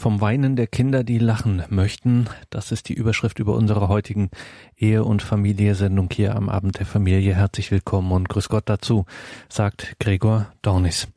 Vom Weinen der Kinder, die lachen möchten. Das ist die Überschrift über unsere heutigen Ehe- und Familie-Sendung hier am Abend der Familie. Herzlich willkommen und grüß Gott dazu, sagt Gregor Dornis.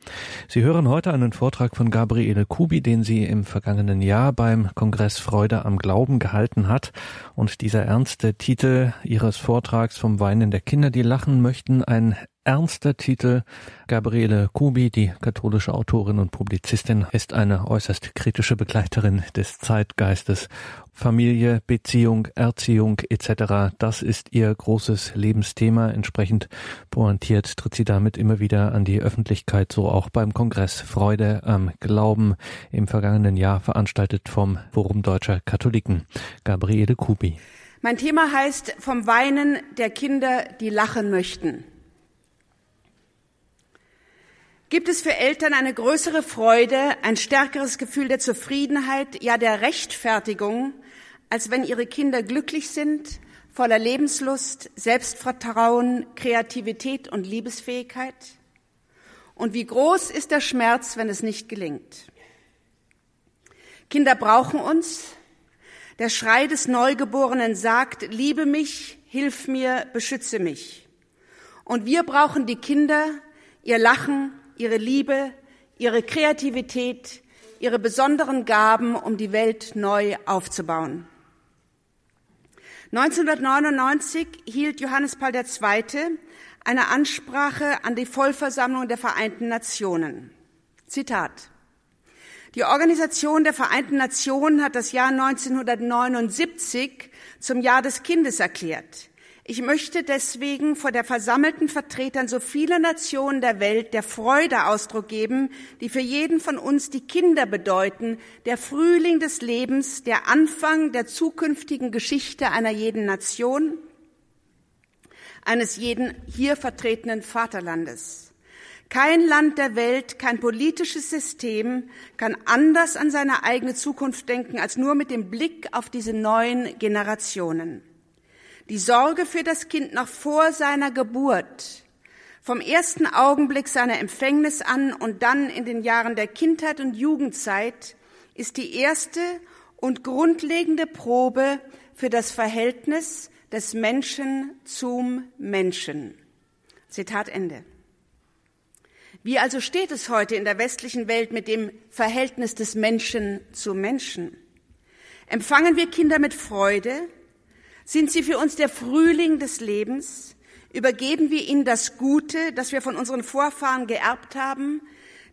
Sie hören heute einen Vortrag von Gabriele Kubi, den sie im vergangenen Jahr beim Kongress Freude am Glauben gehalten hat. Und dieser ernste Titel ihres Vortrags vom Weinen der Kinder, die lachen möchten, ein ernster Titel. Gabriele Kubi, die katholische Autorin und Publizistin, ist eine äußerst kritische Begleiterin des Zeitgeistes. Familie, Beziehung, Erziehung etc. Das ist ihr großes Lebensthema. Entsprechend pointiert tritt sie damit immer wieder an die Öffentlichkeit, so auch beim Kongress Freude am Glauben im vergangenen Jahr veranstaltet vom Forum Deutscher Katholiken. Gabriele Kubi. Mein Thema heißt vom Weinen der Kinder, die lachen möchten. Gibt es für Eltern eine größere Freude, ein stärkeres Gefühl der Zufriedenheit, ja der Rechtfertigung, als wenn ihre Kinder glücklich sind, voller Lebenslust, Selbstvertrauen, Kreativität und Liebesfähigkeit? Und wie groß ist der Schmerz, wenn es nicht gelingt? Kinder brauchen uns. Der Schrei des Neugeborenen sagt, liebe mich, hilf mir, beschütze mich. Und wir brauchen die Kinder, ihr Lachen, ihre Liebe, ihre Kreativität, ihre besonderen Gaben, um die Welt neu aufzubauen. 1999 hielt Johannes Paul II. eine Ansprache an die Vollversammlung der Vereinten Nationen. Zitat. Die Organisation der Vereinten Nationen hat das Jahr 1979 zum Jahr des Kindes erklärt. Ich möchte deswegen vor der versammelten Vertretern so vieler Nationen der Welt der Freude Ausdruck geben, die für jeden von uns die Kinder bedeuten, der Frühling des Lebens, der Anfang der zukünftigen Geschichte einer jeden Nation, eines jeden hier vertretenen Vaterlandes. Kein Land der Welt, kein politisches System kann anders an seine eigene Zukunft denken als nur mit dem Blick auf diese neuen Generationen. Die Sorge für das Kind noch vor seiner Geburt, vom ersten Augenblick seiner Empfängnis an und dann in den Jahren der Kindheit und Jugendzeit ist die erste und grundlegende Probe für das Verhältnis des Menschen zum Menschen. Zitat Ende. Wie also steht es heute in der westlichen Welt mit dem Verhältnis des Menschen zu Menschen? Empfangen wir Kinder mit Freude, sind sie für uns der Frühling des Lebens? Übergeben wir ihnen das Gute, das wir von unseren Vorfahren geerbt haben,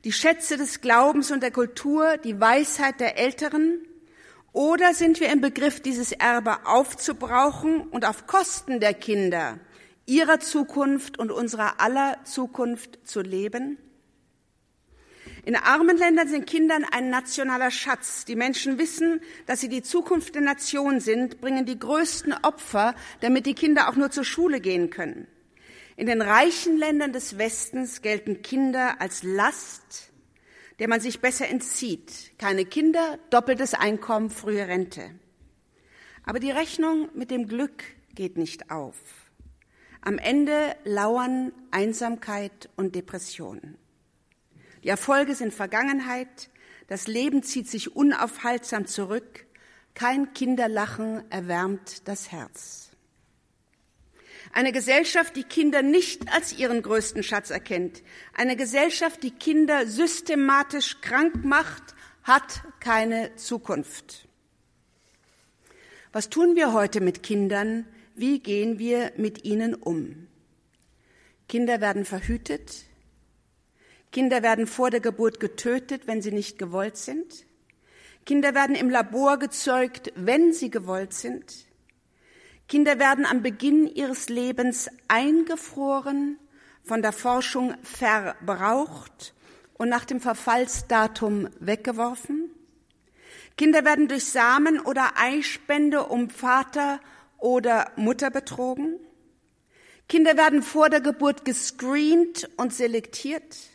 die Schätze des Glaubens und der Kultur, die Weisheit der Älteren? Oder sind wir im Begriff, dieses Erbe aufzubrauchen und auf Kosten der Kinder, ihrer Zukunft und unserer aller Zukunft zu leben? In armen Ländern sind Kindern ein nationaler Schatz. Die Menschen wissen, dass sie die Zukunft der Nation sind, bringen die größten Opfer, damit die Kinder auch nur zur Schule gehen können. In den reichen Ländern des Westens gelten Kinder als Last, der man sich besser entzieht. Keine Kinder, doppeltes Einkommen, frühe Rente. Aber die Rechnung mit dem Glück geht nicht auf. Am Ende lauern Einsamkeit und Depressionen. Die Erfolge sind Vergangenheit, das Leben zieht sich unaufhaltsam zurück, kein Kinderlachen erwärmt das Herz. Eine Gesellschaft, die Kinder nicht als ihren größten Schatz erkennt, eine Gesellschaft, die Kinder systematisch krank macht, hat keine Zukunft. Was tun wir heute mit Kindern? Wie gehen wir mit ihnen um? Kinder werden verhütet, Kinder werden vor der Geburt getötet, wenn sie nicht gewollt sind. Kinder werden im Labor gezeugt, wenn sie gewollt sind. Kinder werden am Beginn ihres Lebens eingefroren, von der Forschung verbraucht und nach dem Verfallsdatum weggeworfen. Kinder werden durch Samen oder Eispende um Vater oder Mutter betrogen. Kinder werden vor der Geburt gescreent und selektiert.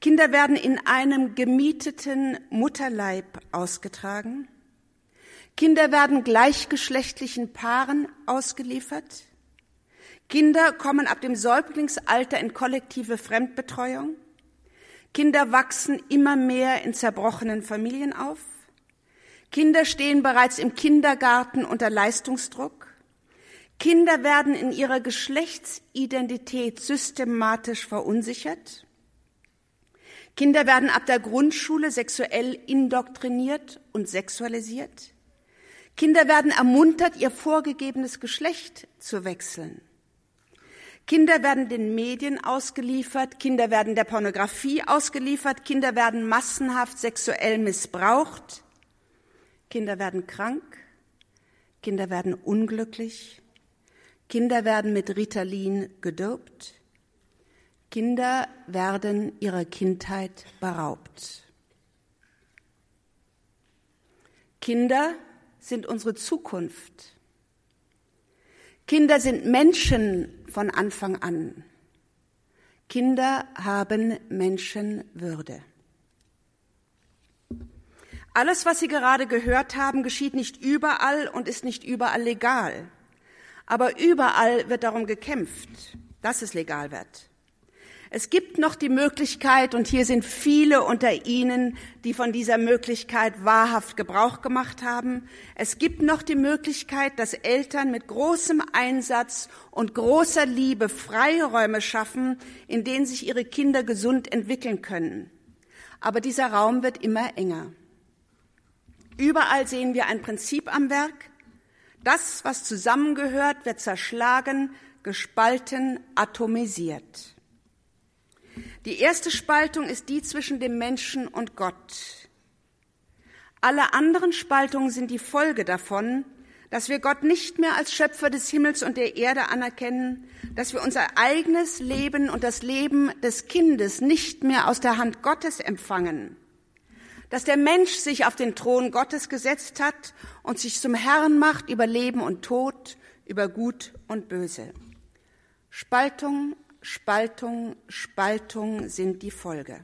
Kinder werden in einem gemieteten Mutterleib ausgetragen. Kinder werden gleichgeschlechtlichen Paaren ausgeliefert. Kinder kommen ab dem Säuglingsalter in kollektive Fremdbetreuung. Kinder wachsen immer mehr in zerbrochenen Familien auf. Kinder stehen bereits im Kindergarten unter Leistungsdruck. Kinder werden in ihrer Geschlechtsidentität systematisch verunsichert. Kinder werden ab der Grundschule sexuell indoktriniert und sexualisiert. Kinder werden ermuntert, ihr vorgegebenes Geschlecht zu wechseln. Kinder werden den Medien ausgeliefert, Kinder werden der Pornografie ausgeliefert, Kinder werden massenhaft sexuell missbraucht, Kinder werden krank, Kinder werden unglücklich, Kinder werden mit Ritalin gedopt, Kinder werden ihrer Kindheit beraubt. Kinder sind unsere Zukunft. Kinder sind Menschen von Anfang an. Kinder haben Menschenwürde. Alles, was Sie gerade gehört haben, geschieht nicht überall und ist nicht überall legal. Aber überall wird darum gekämpft, dass es legal wird. Es gibt noch die Möglichkeit, und hier sind viele unter Ihnen, die von dieser Möglichkeit wahrhaft Gebrauch gemacht haben, es gibt noch die Möglichkeit, dass Eltern mit großem Einsatz und großer Liebe Freiräume schaffen, in denen sich ihre Kinder gesund entwickeln können. Aber dieser Raum wird immer enger. Überall sehen wir ein Prinzip am Werk. Das, was zusammengehört, wird zerschlagen, gespalten, atomisiert. Die erste Spaltung ist die zwischen dem Menschen und Gott. Alle anderen Spaltungen sind die Folge davon, dass wir Gott nicht mehr als Schöpfer des Himmels und der Erde anerkennen, dass wir unser eigenes Leben und das Leben des Kindes nicht mehr aus der Hand Gottes empfangen, dass der Mensch sich auf den Thron Gottes gesetzt hat und sich zum Herrn macht über Leben und Tod, über Gut und Böse. Spaltung Spaltung, Spaltung sind die Folge.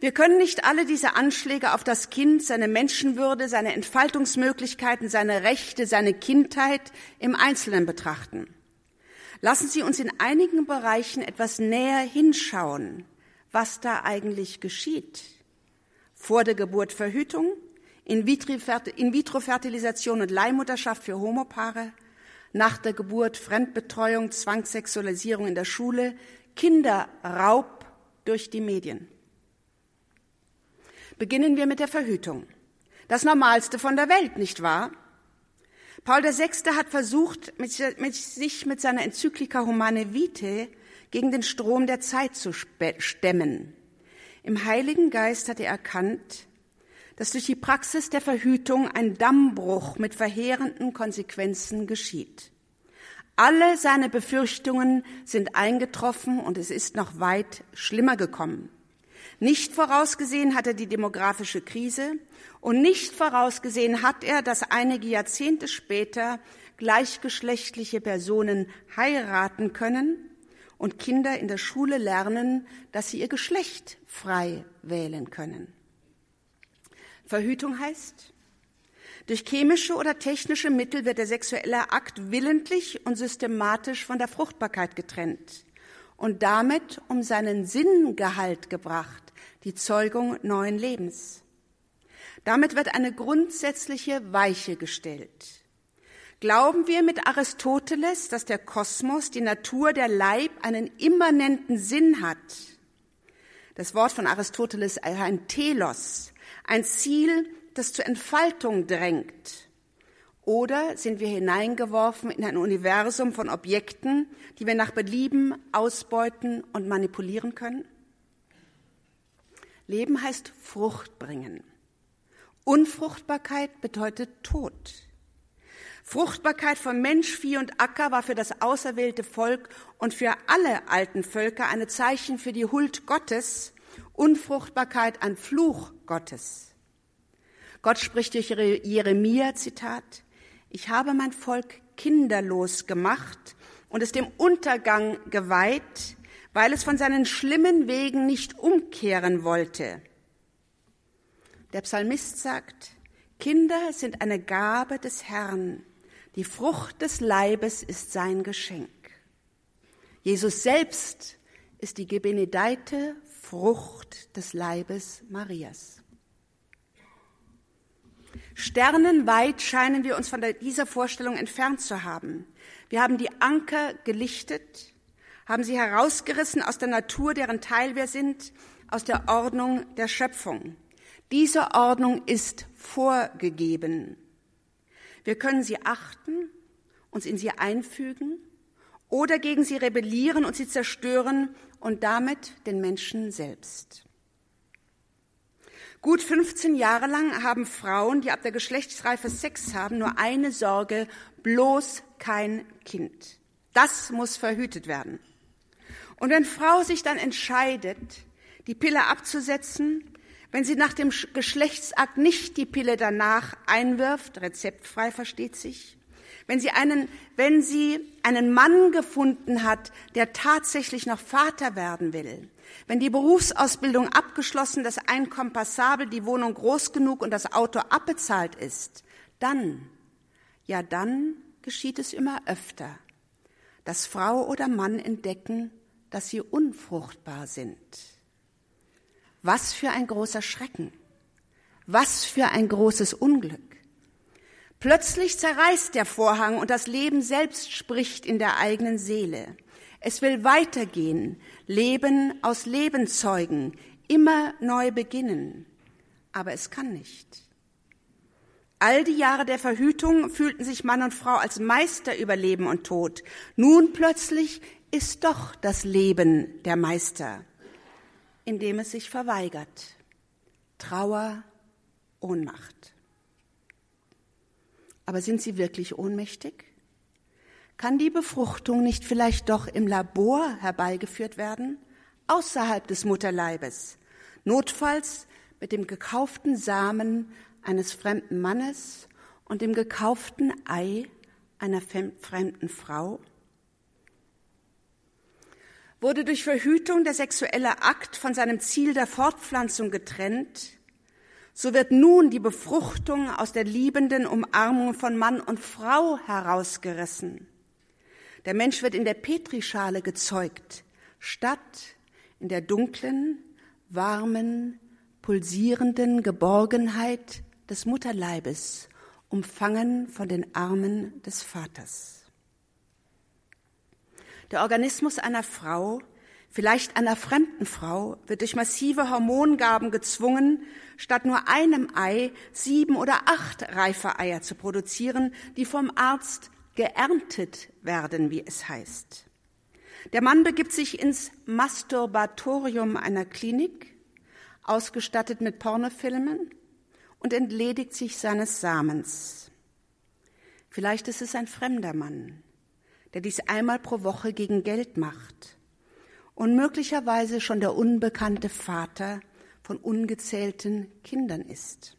Wir können nicht alle diese Anschläge auf das Kind, seine Menschenwürde, seine Entfaltungsmöglichkeiten, seine Rechte, seine Kindheit im Einzelnen betrachten. Lassen Sie uns in einigen Bereichen etwas näher hinschauen, was da eigentlich geschieht. Vor der Geburt Verhütung, In-vitro-Fertilisation und Leihmutterschaft für Homopaare, nach der Geburt Fremdbetreuung, Zwangssexualisierung in der Schule, Kinderraub durch die Medien. Beginnen wir mit der Verhütung. Das Normalste von der Welt, nicht wahr? Paul VI. hat versucht, mit, mit, sich mit seiner Enzyklika Humane Vitae gegen den Strom der Zeit zu stemmen. Im Heiligen Geist hat er erkannt, dass durch die Praxis der Verhütung ein Dammbruch mit verheerenden Konsequenzen geschieht. Alle seine Befürchtungen sind eingetroffen und es ist noch weit schlimmer gekommen. Nicht vorausgesehen hat er die demografische Krise und nicht vorausgesehen hat er, dass einige Jahrzehnte später gleichgeschlechtliche Personen heiraten können und Kinder in der Schule lernen, dass sie ihr Geschlecht frei wählen können. Verhütung heißt, durch chemische oder technische Mittel wird der sexuelle Akt willentlich und systematisch von der Fruchtbarkeit getrennt und damit um seinen Sinngehalt gebracht, die Zeugung neuen Lebens. Damit wird eine grundsätzliche Weiche gestellt. Glauben wir mit Aristoteles, dass der Kosmos, die Natur, der Leib einen immanenten Sinn hat? Das Wort von Aristoteles ein Telos, ein Ziel, das zur Entfaltung drängt? Oder sind wir hineingeworfen in ein Universum von Objekten, die wir nach Belieben ausbeuten und manipulieren können? Leben heißt Frucht bringen. Unfruchtbarkeit bedeutet Tod. Fruchtbarkeit von Mensch, Vieh und Acker war für das auserwählte Volk und für alle alten Völker eine Zeichen für die Huld Gottes Unfruchtbarkeit ein Fluch Gottes. Gott spricht durch Jeremia, Zitat, ich habe mein Volk kinderlos gemacht und es dem Untergang geweiht, weil es von seinen schlimmen Wegen nicht umkehren wollte. Der Psalmist sagt, Kinder sind eine Gabe des Herrn, die Frucht des Leibes ist sein Geschenk. Jesus selbst ist die gebenedeite Frucht des Leibes Marias. Sternenweit scheinen wir uns von dieser Vorstellung entfernt zu haben. Wir haben die Anker gelichtet, haben sie herausgerissen aus der Natur, deren Teil wir sind, aus der Ordnung der Schöpfung. Diese Ordnung ist vorgegeben. Wir können sie achten, uns in sie einfügen oder gegen sie rebellieren und sie zerstören und damit den Menschen selbst. Gut 15 Jahre lang haben Frauen, die ab der Geschlechtsreife Sex haben, nur eine Sorge, bloß kein Kind. Das muss verhütet werden. Und wenn Frau sich dann entscheidet, die Pille abzusetzen, wenn sie nach dem Geschlechtsakt nicht die Pille danach einwirft, rezeptfrei versteht sich, wenn sie einen, wenn sie einen Mann gefunden hat, der tatsächlich noch Vater werden will, wenn die Berufsausbildung abgeschlossen, das Einkommen passabel, die Wohnung groß genug und das Auto abbezahlt ist, dann, ja dann geschieht es immer öfter, dass Frau oder Mann entdecken, dass sie unfruchtbar sind. Was für ein großer Schrecken. Was für ein großes Unglück. Plötzlich zerreißt der Vorhang und das Leben selbst spricht in der eigenen Seele. Es will weitergehen, Leben aus Leben zeugen, immer neu beginnen. Aber es kann nicht. All die Jahre der Verhütung fühlten sich Mann und Frau als Meister über Leben und Tod. Nun plötzlich ist doch das Leben der Meister indem es sich verweigert. Trauer, Ohnmacht. Aber sind sie wirklich ohnmächtig? Kann die Befruchtung nicht vielleicht doch im Labor herbeigeführt werden, außerhalb des Mutterleibes, notfalls mit dem gekauften Samen eines fremden Mannes und dem gekauften Ei einer fremden Frau? Wurde durch Verhütung der sexuelle Akt von seinem Ziel der Fortpflanzung getrennt, so wird nun die Befruchtung aus der liebenden Umarmung von Mann und Frau herausgerissen. Der Mensch wird in der Petrischale gezeugt, statt in der dunklen, warmen, pulsierenden Geborgenheit des Mutterleibes, umfangen von den Armen des Vaters. Der Organismus einer Frau, vielleicht einer fremden Frau, wird durch massive Hormongaben gezwungen, statt nur einem Ei sieben oder acht reife Eier zu produzieren, die vom Arzt geerntet werden, wie es heißt. Der Mann begibt sich ins Masturbatorium einer Klinik, ausgestattet mit Pornofilmen, und entledigt sich seines Samens. Vielleicht ist es ein fremder Mann, der dies einmal pro Woche gegen Geld macht und möglicherweise schon der unbekannte Vater von ungezählten Kindern ist.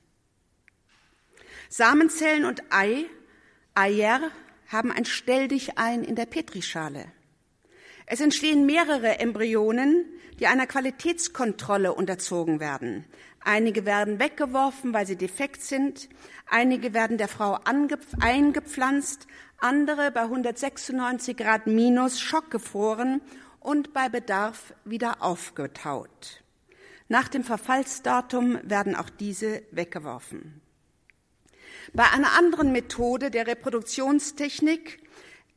Samenzellen und Ei, Eier, haben ein Stelldichein in der Petrischale. Es entstehen mehrere Embryonen, die einer Qualitätskontrolle unterzogen werden. Einige werden weggeworfen, weil sie defekt sind. Einige werden der Frau eingepflanzt, andere bei 196 Grad minus schockgefroren und bei Bedarf wieder aufgetaut. Nach dem Verfallsdatum werden auch diese weggeworfen. Bei einer anderen Methode der Reproduktionstechnik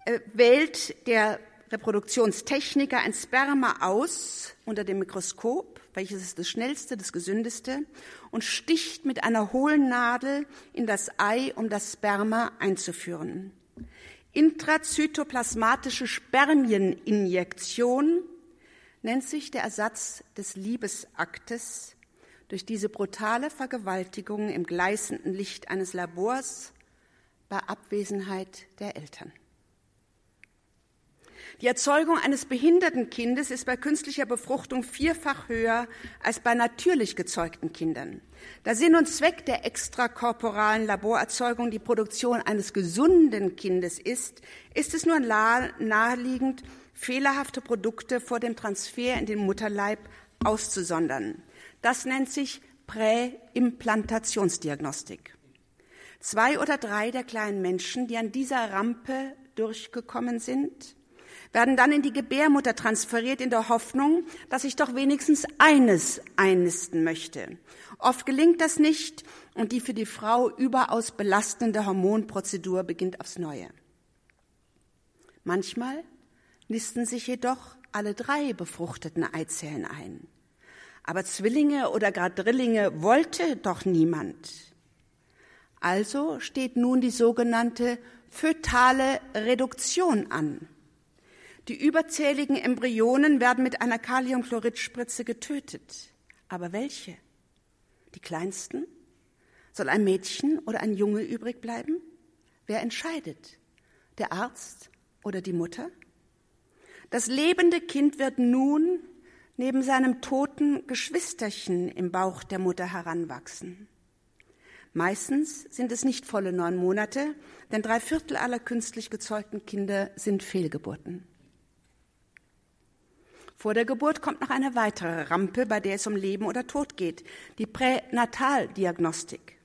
äh, wählt der Reproduktionstechniker ein Sperma aus unter dem Mikroskop, welches ist das schnellste, das gesündeste, und sticht mit einer hohlen Nadel in das Ei, um das Sperma einzuführen. Intrazytoplasmatische Spermieninjektion nennt sich der Ersatz des Liebesaktes durch diese brutale Vergewaltigung im gleißenden Licht eines Labors bei Abwesenheit der Eltern. Die Erzeugung eines behinderten Kindes ist bei künstlicher Befruchtung vierfach höher als bei natürlich gezeugten Kindern. Da Sinn und Zweck der extrakorporalen Laborerzeugung die Produktion eines gesunden Kindes ist, ist es nur naheliegend, fehlerhafte Produkte vor dem Transfer in den Mutterleib auszusondern. Das nennt sich Präimplantationsdiagnostik. Zwei oder drei der kleinen Menschen, die an dieser Rampe durchgekommen sind, werden dann in die Gebärmutter transferiert in der Hoffnung, dass ich doch wenigstens eines einnisten möchte. Oft gelingt das nicht und die für die Frau überaus belastende Hormonprozedur beginnt aufs Neue. Manchmal nisten sich jedoch alle drei befruchteten Eizellen ein. Aber Zwillinge oder gar Drillinge wollte doch niemand. Also steht nun die sogenannte fötale Reduktion an. Die überzähligen Embryonen werden mit einer Kaliumchloridspritze getötet. Aber welche? Die kleinsten? Soll ein Mädchen oder ein Junge übrig bleiben? Wer entscheidet? Der Arzt oder die Mutter? Das lebende Kind wird nun neben seinem toten Geschwisterchen im Bauch der Mutter heranwachsen. Meistens sind es nicht volle neun Monate, denn drei Viertel aller künstlich gezeugten Kinder sind Fehlgeburten. Vor der Geburt kommt noch eine weitere Rampe, bei der es um Leben oder Tod geht, die Pränataldiagnostik.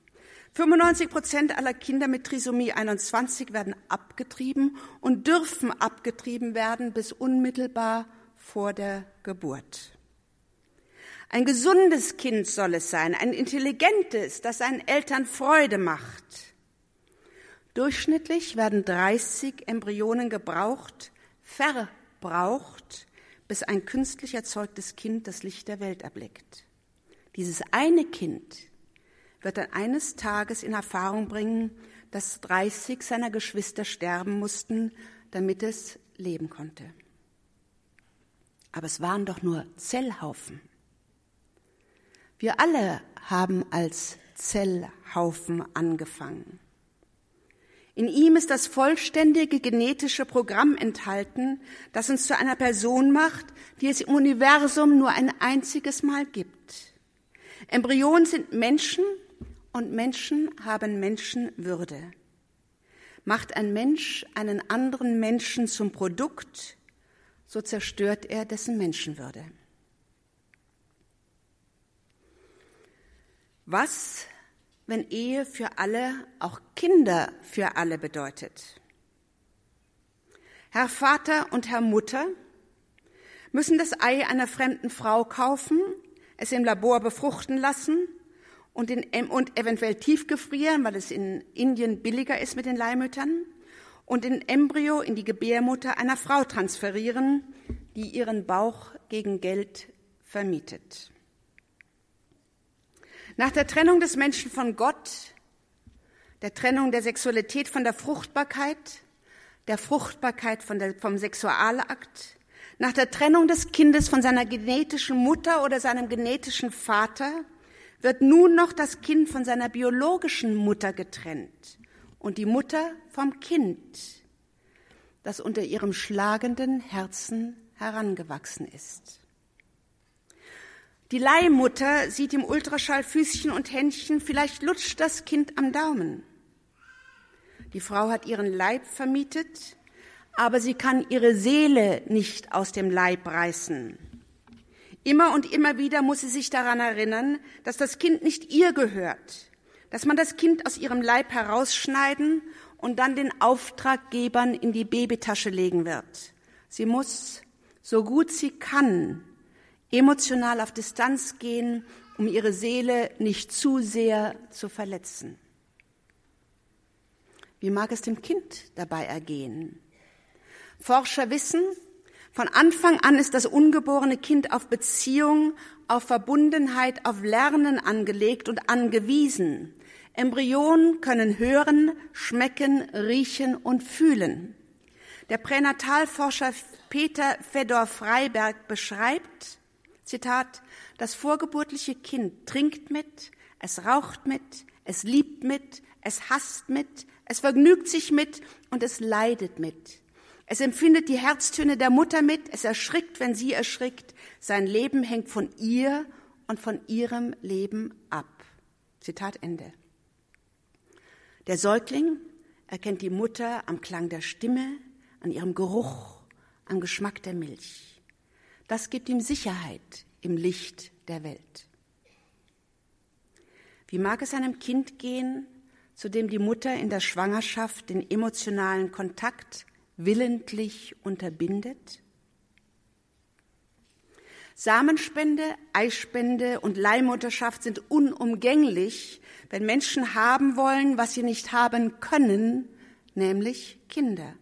95 Prozent aller Kinder mit Trisomie 21 werden abgetrieben und dürfen abgetrieben werden bis unmittelbar vor der Geburt. Ein gesundes Kind soll es sein, ein intelligentes, das seinen Eltern Freude macht. Durchschnittlich werden 30 Embryonen gebraucht, verbraucht, bis ein künstlich erzeugtes Kind das Licht der Welt erblickt. Dieses eine Kind wird dann eines Tages in Erfahrung bringen, dass 30 seiner Geschwister sterben mussten, damit es leben konnte. Aber es waren doch nur Zellhaufen. Wir alle haben als Zellhaufen angefangen. In ihm ist das vollständige genetische Programm enthalten, das uns zu einer Person macht, die es im Universum nur ein einziges Mal gibt. Embryonen sind Menschen und Menschen haben Menschenwürde. Macht ein Mensch einen anderen Menschen zum Produkt, so zerstört er dessen Menschenwürde. Was wenn Ehe für alle auch Kinder für alle bedeutet. Herr Vater und Herr Mutter müssen das Ei einer fremden Frau kaufen, es im Labor befruchten lassen und, in, und eventuell tiefgefrieren, weil es in Indien billiger ist mit den Leihmüttern, und den Embryo in die Gebärmutter einer Frau transferieren, die ihren Bauch gegen Geld vermietet. Nach der Trennung des Menschen von Gott, der Trennung der Sexualität von der Fruchtbarkeit, der Fruchtbarkeit der, vom Sexualakt, nach der Trennung des Kindes von seiner genetischen Mutter oder seinem genetischen Vater, wird nun noch das Kind von seiner biologischen Mutter getrennt und die Mutter vom Kind, das unter ihrem schlagenden Herzen herangewachsen ist. Die Leihmutter sieht im Ultraschall Füßchen und Händchen, vielleicht lutscht das Kind am Daumen. Die Frau hat ihren Leib vermietet, aber sie kann ihre Seele nicht aus dem Leib reißen. Immer und immer wieder muss sie sich daran erinnern, dass das Kind nicht ihr gehört, dass man das Kind aus ihrem Leib herausschneiden und dann den Auftraggebern in die Babytasche legen wird. Sie muss, so gut sie kann, emotional auf Distanz gehen, um ihre Seele nicht zu sehr zu verletzen. Wie mag es dem Kind dabei ergehen? Forscher wissen, von Anfang an ist das ungeborene Kind auf Beziehung, auf Verbundenheit, auf Lernen angelegt und angewiesen. Embryonen können hören, schmecken, riechen und fühlen. Der Pränatalforscher Peter Fedor Freiberg beschreibt, Zitat, das vorgeburtliche Kind trinkt mit, es raucht mit, es liebt mit, es hasst mit, es vergnügt sich mit und es leidet mit. Es empfindet die Herztöne der Mutter mit, es erschrickt, wenn sie erschrickt. Sein Leben hängt von ihr und von ihrem Leben ab. Zitat Ende. Der Säugling erkennt die Mutter am Klang der Stimme, an ihrem Geruch, am Geschmack der Milch. Das gibt ihm Sicherheit im Licht der Welt. Wie mag es einem Kind gehen, zu dem die Mutter in der Schwangerschaft den emotionalen Kontakt willentlich unterbindet? Samenspende, Eispende und Leihmutterschaft sind unumgänglich, wenn Menschen haben wollen, was sie nicht haben können, nämlich Kinder.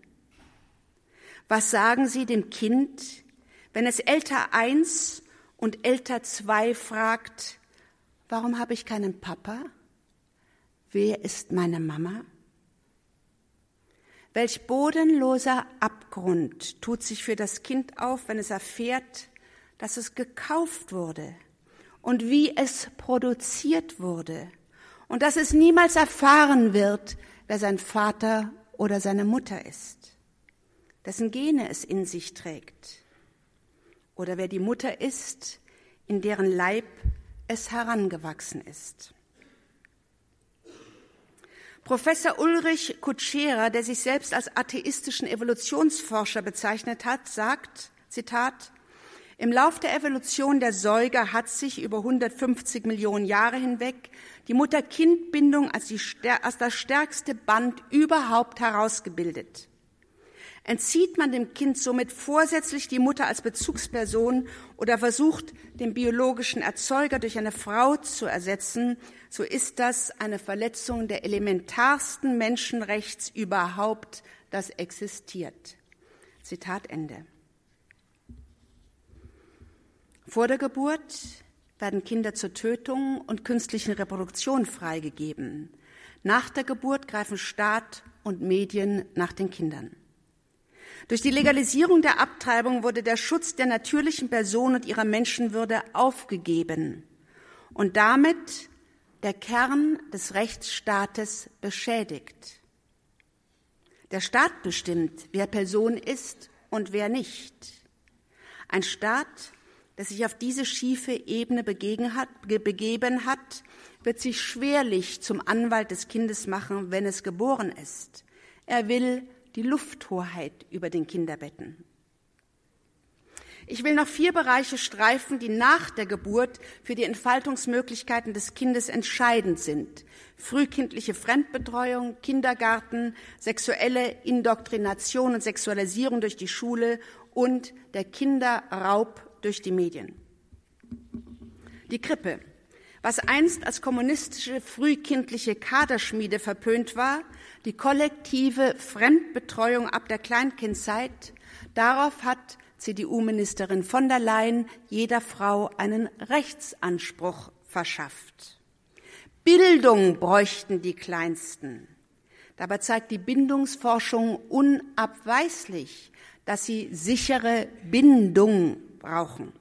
Was sagen Sie dem Kind, wenn es älter eins und älter zwei fragt, warum habe ich keinen Papa? Wer ist meine Mama? Welch bodenloser Abgrund tut sich für das Kind auf, wenn es erfährt, dass es gekauft wurde und wie es produziert wurde und dass es niemals erfahren wird, wer sein Vater oder seine Mutter ist, dessen Gene es in sich trägt oder wer die Mutter ist, in deren Leib es herangewachsen ist. Professor Ulrich Kutschera, der sich selbst als atheistischen Evolutionsforscher bezeichnet hat, sagt, Zitat, im Lauf der Evolution der Säuger hat sich über 150 Millionen Jahre hinweg die Mutter-Kind-Bindung als, als das stärkste Band überhaupt herausgebildet. Entzieht man dem Kind somit vorsätzlich die Mutter als Bezugsperson oder versucht, den biologischen Erzeuger durch eine Frau zu ersetzen, so ist das eine Verletzung der elementarsten Menschenrechts überhaupt, das existiert. Zitat Ende. Vor der Geburt werden Kinder zur Tötung und künstlichen Reproduktion freigegeben. Nach der Geburt greifen Staat und Medien nach den Kindern. Durch die Legalisierung der Abtreibung wurde der Schutz der natürlichen Person und ihrer Menschenwürde aufgegeben und damit der Kern des Rechtsstaates beschädigt. Der Staat bestimmt, wer Person ist und wer nicht. Ein Staat der sich auf diese schiefe Ebene hat, begeben hat, wird sich schwerlich zum Anwalt des Kindes machen, wenn es geboren ist. Er will die Lufthoheit über den Kinderbetten. Ich will noch vier Bereiche streifen, die nach der Geburt für die Entfaltungsmöglichkeiten des Kindes entscheidend sind. Frühkindliche Fremdbetreuung, Kindergarten, sexuelle Indoktrination und Sexualisierung durch die Schule und der Kinderraub durch die Medien. Die Krippe, was einst als kommunistische frühkindliche Kaderschmiede verpönt war, die kollektive Fremdbetreuung ab der Kleinkindzeit, darauf hat CDU-Ministerin von der Leyen jeder Frau einen Rechtsanspruch verschafft. Bildung bräuchten die Kleinsten. Dabei zeigt die Bindungsforschung unabweislich, dass sie sichere Bindung brauchen.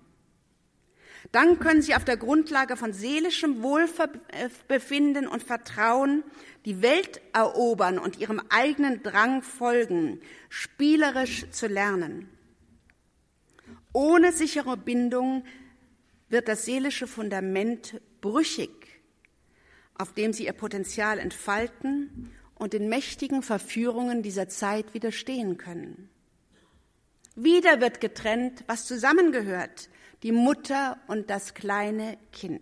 Dann können sie auf der Grundlage von seelischem Wohlbefinden und Vertrauen die Welt erobern und ihrem eigenen Drang folgen, spielerisch zu lernen. Ohne sichere Bindung wird das seelische Fundament brüchig, auf dem sie ihr Potenzial entfalten und den mächtigen Verführungen dieser Zeit widerstehen können. Wieder wird getrennt, was zusammengehört, die Mutter und das kleine Kind.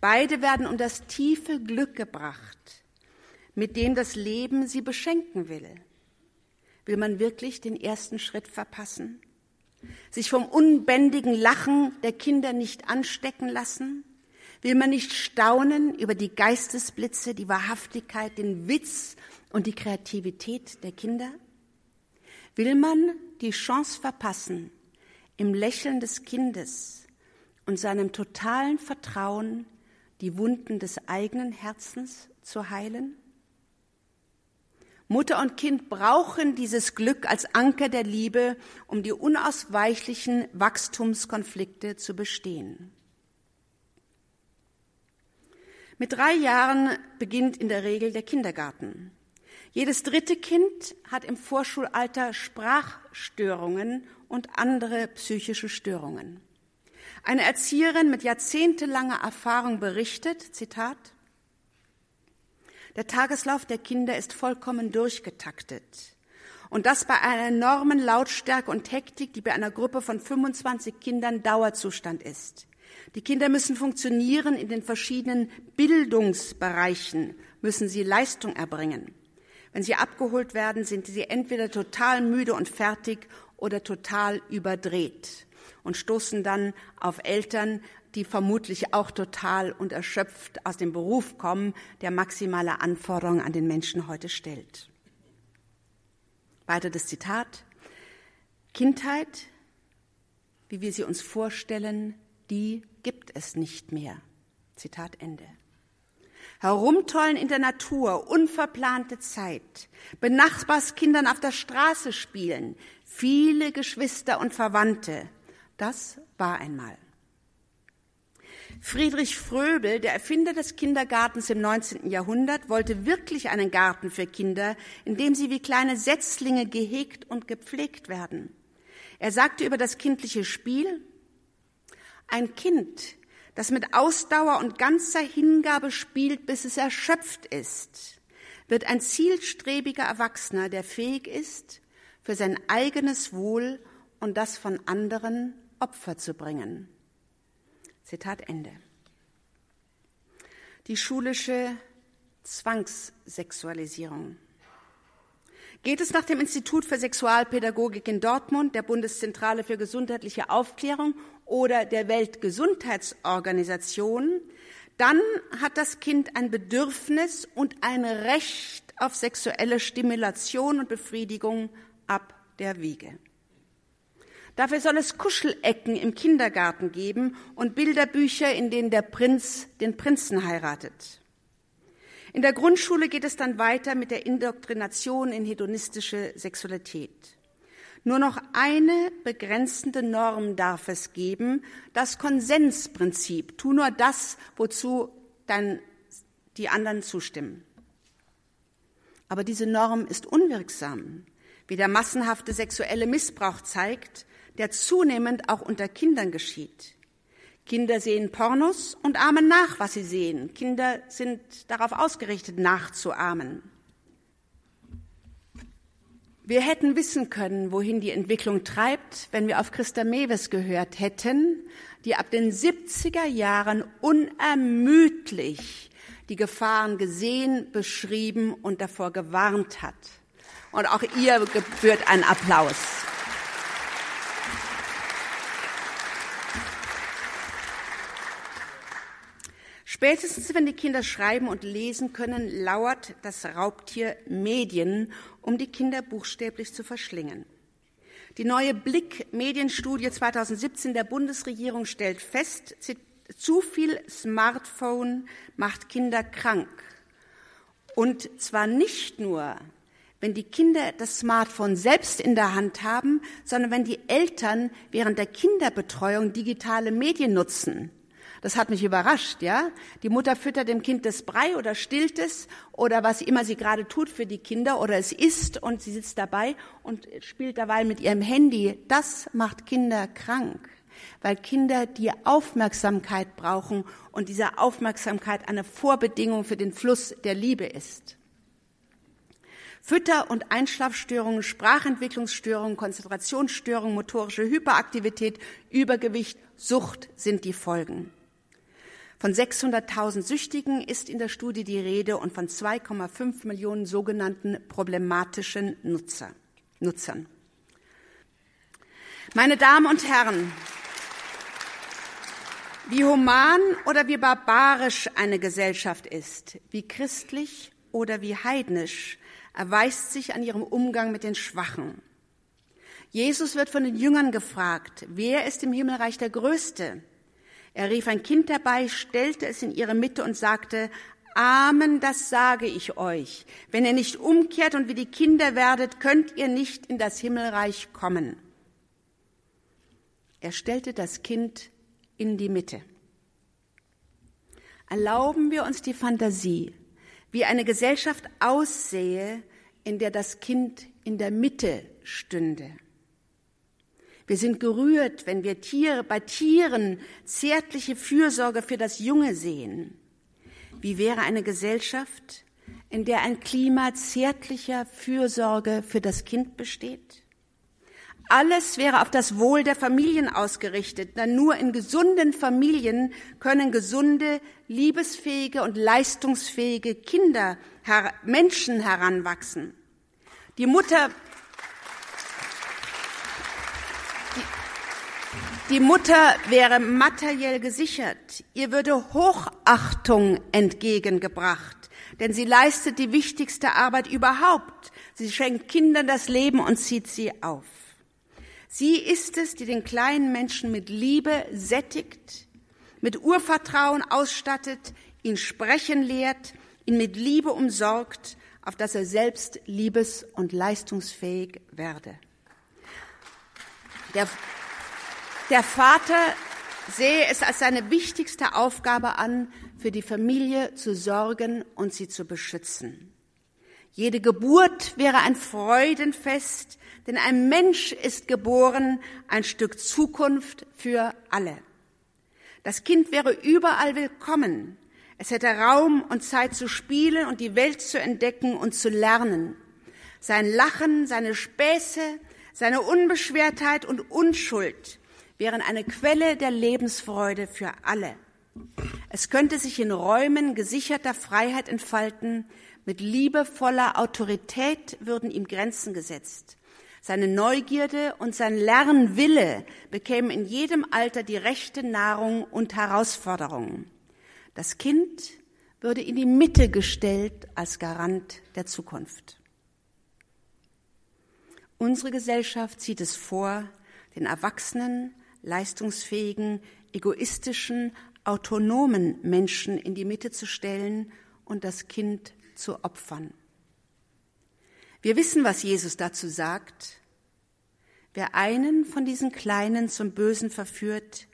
Beide werden um das tiefe Glück gebracht, mit dem das Leben sie beschenken will. Will man wirklich den ersten Schritt verpassen? Sich vom unbändigen Lachen der Kinder nicht anstecken lassen? Will man nicht staunen über die Geistesblitze, die Wahrhaftigkeit, den Witz und die Kreativität der Kinder? Will man die Chance verpassen, im Lächeln des Kindes und seinem totalen Vertrauen die Wunden des eigenen Herzens zu heilen? Mutter und Kind brauchen dieses Glück als Anker der Liebe, um die unausweichlichen Wachstumskonflikte zu bestehen. Mit drei Jahren beginnt in der Regel der Kindergarten. Jedes dritte Kind hat im Vorschulalter Sprachstörungen und andere psychische Störungen. Eine Erzieherin mit jahrzehntelanger Erfahrung berichtet, Zitat, der Tageslauf der Kinder ist vollkommen durchgetaktet. Und das bei einer enormen Lautstärke und Hektik, die bei einer Gruppe von 25 Kindern Dauerzustand ist. Die Kinder müssen funktionieren in den verschiedenen Bildungsbereichen, müssen sie Leistung erbringen. Wenn sie abgeholt werden, sind sie entweder total müde und fertig oder total überdreht. und stoßen dann auf Eltern, die vermutlich auch total und erschöpft aus dem Beruf kommen, der maximale Anforderungen an den Menschen heute stellt. Weiter das Zitat. Kindheit, wie wir sie uns vorstellen, die gibt es nicht mehr. Zitat Ende. Herumtollen in der Natur, unverplante Zeit, Benachbarskindern auf der Straße spielen, viele Geschwister und Verwandte. Das war einmal. Friedrich Fröbel, der Erfinder des Kindergartens im 19. Jahrhundert, wollte wirklich einen Garten für Kinder, in dem sie wie kleine Setzlinge gehegt und gepflegt werden. Er sagte über das kindliche Spiel, ein Kind, das mit Ausdauer und ganzer Hingabe spielt, bis es erschöpft ist, wird ein zielstrebiger Erwachsener, der fähig ist, für sein eigenes Wohl und das von anderen Opfer zu bringen. Zitat Ende. Die schulische Zwangssexualisierung. Geht es nach dem Institut für Sexualpädagogik in Dortmund, der Bundeszentrale für gesundheitliche Aufklärung oder der Weltgesundheitsorganisation, dann hat das Kind ein Bedürfnis und ein Recht auf sexuelle Stimulation und Befriedigung ab der Wiege. Dafür soll es Kuschelecken im Kindergarten geben und Bilderbücher, in denen der Prinz den Prinzen heiratet. In der Grundschule geht es dann weiter mit der Indoktrination in hedonistische Sexualität. Nur noch eine begrenzende Norm darf es geben, das Konsensprinzip. Tu nur das, wozu dann die anderen zustimmen. Aber diese Norm ist unwirksam, wie der massenhafte sexuelle Missbrauch zeigt, der zunehmend auch unter Kindern geschieht. Kinder sehen Pornos und ahmen nach, was sie sehen. Kinder sind darauf ausgerichtet, nachzuahmen. Wir hätten wissen können, wohin die Entwicklung treibt, wenn wir auf Christa Mewes gehört hätten, die ab den 70er Jahren unermüdlich die Gefahren gesehen, beschrieben und davor gewarnt hat. Und auch ihr gebührt ein Applaus. Spätestens, wenn die Kinder schreiben und lesen können, lauert das Raubtier Medien, um die Kinder buchstäblich zu verschlingen. Die neue Blick-Medienstudie 2017 der Bundesregierung stellt fest, zu viel Smartphone macht Kinder krank. Und zwar nicht nur, wenn die Kinder das Smartphone selbst in der Hand haben, sondern wenn die Eltern während der Kinderbetreuung digitale Medien nutzen. Das hat mich überrascht, ja. Die Mutter füttert dem Kind das Brei oder stillt es oder was immer sie gerade tut für die Kinder oder es isst und sie sitzt dabei und spielt dabei mit ihrem Handy. Das macht Kinder krank, weil Kinder die Aufmerksamkeit brauchen und diese Aufmerksamkeit eine Vorbedingung für den Fluss der Liebe ist. Fütter- und Einschlafstörungen, Sprachentwicklungsstörungen, Konzentrationsstörungen, motorische Hyperaktivität, Übergewicht, Sucht sind die Folgen. Von 600.000 Süchtigen ist in der Studie die Rede und von 2,5 Millionen sogenannten problematischen Nutzer, Nutzern. Meine Damen und Herren, wie human oder wie barbarisch eine Gesellschaft ist, wie christlich oder wie heidnisch, erweist sich an ihrem Umgang mit den Schwachen. Jesus wird von den Jüngern gefragt, wer ist im Himmelreich der Größte? Er rief ein Kind herbei, stellte es in ihre Mitte und sagte, Amen, das sage ich euch. Wenn ihr nicht umkehrt und wie die Kinder werdet, könnt ihr nicht in das Himmelreich kommen. Er stellte das Kind in die Mitte. Erlauben wir uns die Fantasie, wie eine Gesellschaft aussähe, in der das Kind in der Mitte stünde. Wir sind gerührt, wenn wir Tiere, bei Tieren zärtliche Fürsorge für das Junge sehen. Wie wäre eine Gesellschaft, in der ein Klima zärtlicher Fürsorge für das Kind besteht? Alles wäre auf das Wohl der Familien ausgerichtet, denn nur in gesunden Familien können gesunde, liebesfähige und leistungsfähige Kinder, Menschen heranwachsen. Die Mutter Die Mutter wäre materiell gesichert, ihr würde Hochachtung entgegengebracht, denn sie leistet die wichtigste Arbeit überhaupt. Sie schenkt Kindern das Leben und zieht sie auf. Sie ist es, die den kleinen Menschen mit Liebe sättigt, mit Urvertrauen ausstattet, ihn sprechen lehrt, ihn mit Liebe umsorgt, auf dass er selbst liebes- und leistungsfähig werde. Der, der Vater sehe es als seine wichtigste Aufgabe an, für die Familie zu sorgen und sie zu beschützen. Jede Geburt wäre ein Freudenfest, denn ein Mensch ist geboren, ein Stück Zukunft für alle. Das Kind wäre überall willkommen. Es hätte Raum und Zeit zu spielen und die Welt zu entdecken und zu lernen. Sein Lachen, seine Späße, seine Unbeschwertheit und Unschuld wären eine Quelle der Lebensfreude für alle. Es könnte sich in Räumen gesicherter Freiheit entfalten, mit liebevoller Autorität würden ihm Grenzen gesetzt. Seine Neugierde und sein Lernwille bekämen in jedem Alter die rechte Nahrung und Herausforderungen. Das Kind würde in die Mitte gestellt als Garant der Zukunft. Unsere Gesellschaft zieht es vor, den erwachsenen, leistungsfähigen, egoistischen, autonomen Menschen in die Mitte zu stellen und das Kind zu opfern. Wir wissen, was Jesus dazu sagt. Wer einen von diesen Kleinen zum Bösen verführt,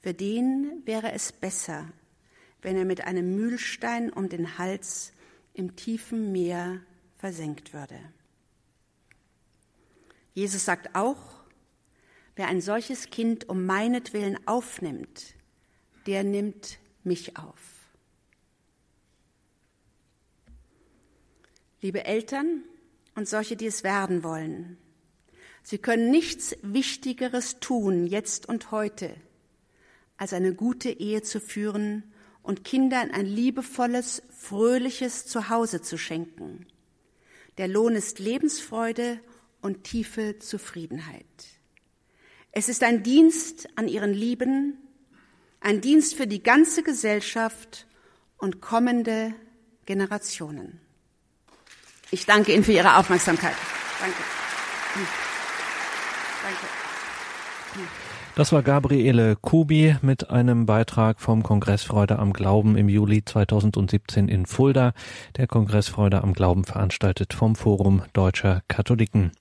für den wäre es besser, wenn er mit einem Mühlstein um den Hals im tiefen Meer versenkt würde. Jesus sagt auch, wer ein solches Kind um meinetwillen aufnimmt, der nimmt mich auf. Liebe Eltern, und solche, die es werden wollen. Sie können nichts Wichtigeres tun, jetzt und heute, als eine gute Ehe zu führen und Kindern ein liebevolles, fröhliches Zuhause zu schenken. Der Lohn ist Lebensfreude und tiefe Zufriedenheit. Es ist ein Dienst an ihren Lieben, ein Dienst für die ganze Gesellschaft und kommende Generationen. Ich danke Ihnen für Ihre Aufmerksamkeit. Danke. Danke. Das war Gabriele Kubi mit einem Beitrag vom Kongress Freude am Glauben im Juli 2017 in Fulda. Der Kongress Freude am Glauben veranstaltet vom Forum Deutscher Katholiken.